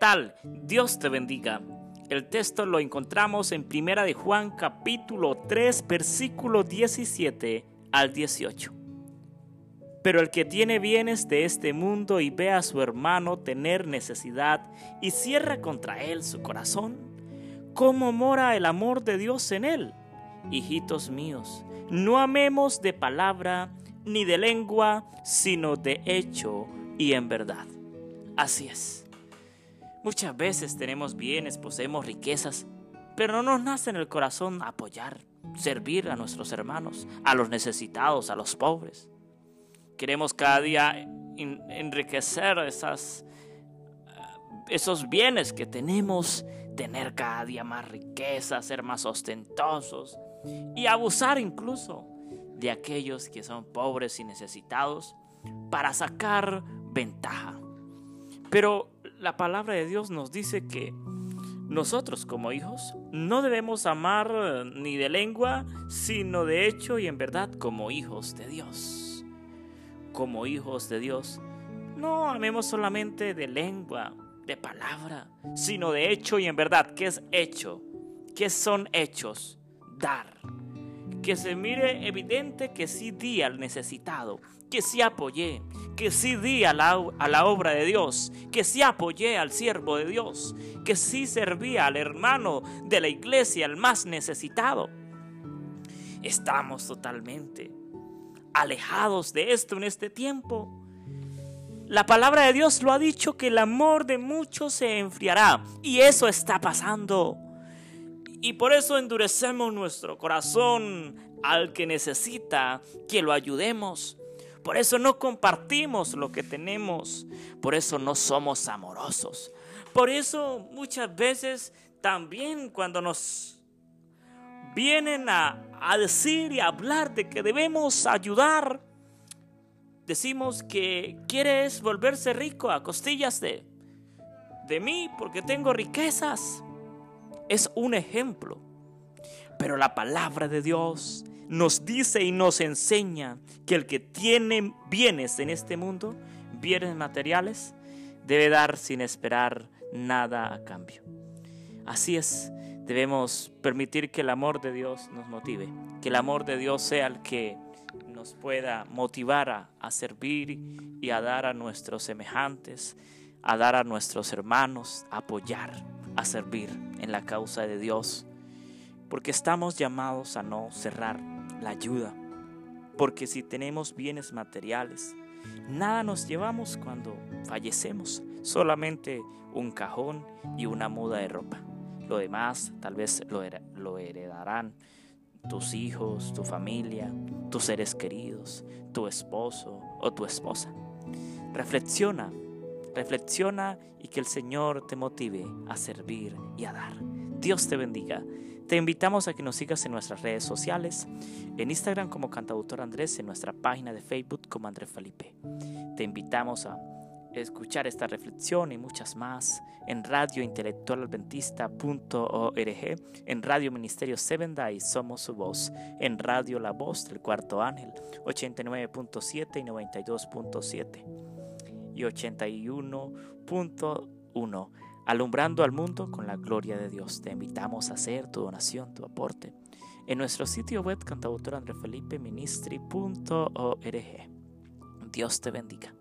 tal? Dios te bendiga. El texto lo encontramos en Primera de Juan capítulo 3 versículo 17 al 18. Pero el que tiene bienes de este mundo y ve a su hermano tener necesidad y cierra contra él su corazón, ¿cómo mora el amor de Dios en él? Hijitos míos, no amemos de palabra ni de lengua, sino de hecho y en verdad. Así es. Muchas veces tenemos bienes, poseemos riquezas, pero no nos nace en el corazón apoyar, servir a nuestros hermanos, a los necesitados, a los pobres. Queremos cada día enriquecer esas, eh, esos bienes que tenemos, tener cada día más riqueza, ser más ostentosos y abusar incluso de aquellos que son pobres y necesitados para sacar ventaja. Pero la palabra de Dios nos dice que nosotros como hijos no debemos amar ni de lengua, sino de hecho y en verdad como hijos de Dios como hijos de Dios, no amemos solamente de lengua, de palabra, sino de hecho y en verdad. ¿Qué es hecho? ¿Qué son hechos? Dar. Que se mire evidente que sí di al necesitado, que sí apoyé, que sí di a la, a la obra de Dios, que sí apoyé al siervo de Dios, que sí servía al hermano de la iglesia, al más necesitado. Estamos totalmente alejados de esto en este tiempo. La palabra de Dios lo ha dicho que el amor de muchos se enfriará y eso está pasando. Y por eso endurecemos nuestro corazón al que necesita que lo ayudemos. Por eso no compartimos lo que tenemos. Por eso no somos amorosos. Por eso muchas veces también cuando nos vienen a, decir y a hablar de que debemos ayudar, decimos que quieres volverse rico a costillas de, de mí porque tengo riquezas. Es un ejemplo. Pero la palabra de Dios nos dice y nos enseña que el que tiene bienes en este mundo, bienes materiales, debe dar sin esperar nada a cambio. Así es, Debemos permitir que el amor de Dios nos motive, que el amor de Dios sea el que nos pueda motivar a, servir y a dar a nuestros semejantes, a dar a nuestros hermanos, a apoyar, a servir en la causa de Dios. Porque estamos llamados a no cerrar la ayuda. Porque si tenemos bienes materiales, nada nos llevamos cuando fallecemos, solamente un cajón y una muda de ropa. Lo demás tal vez lo, lo heredarán tus hijos, tu familia, tus seres queridos, tu esposo o tu esposa. Reflexiona, reflexiona y que el Señor te motive a servir y a dar. Dios te bendiga. Te invitamos a que nos sigas en nuestras redes sociales, en Instagram como Cantautor Andrés, en nuestra página de Facebook como Andrés Felipe. Te invitamos a escuchar esta reflexión y muchas más en radiointelectualadventista.org, en Radio Ministerio Seven Day Somos su voz, en Radio La Voz del Cuarto Ángel 89.7 y 92.7 y 81.1, alumbrando al mundo con la gloria de Dios. Te invitamos a hacer tu donación, tu aporte en nuestro sitio web cantautor. Dios te bendiga.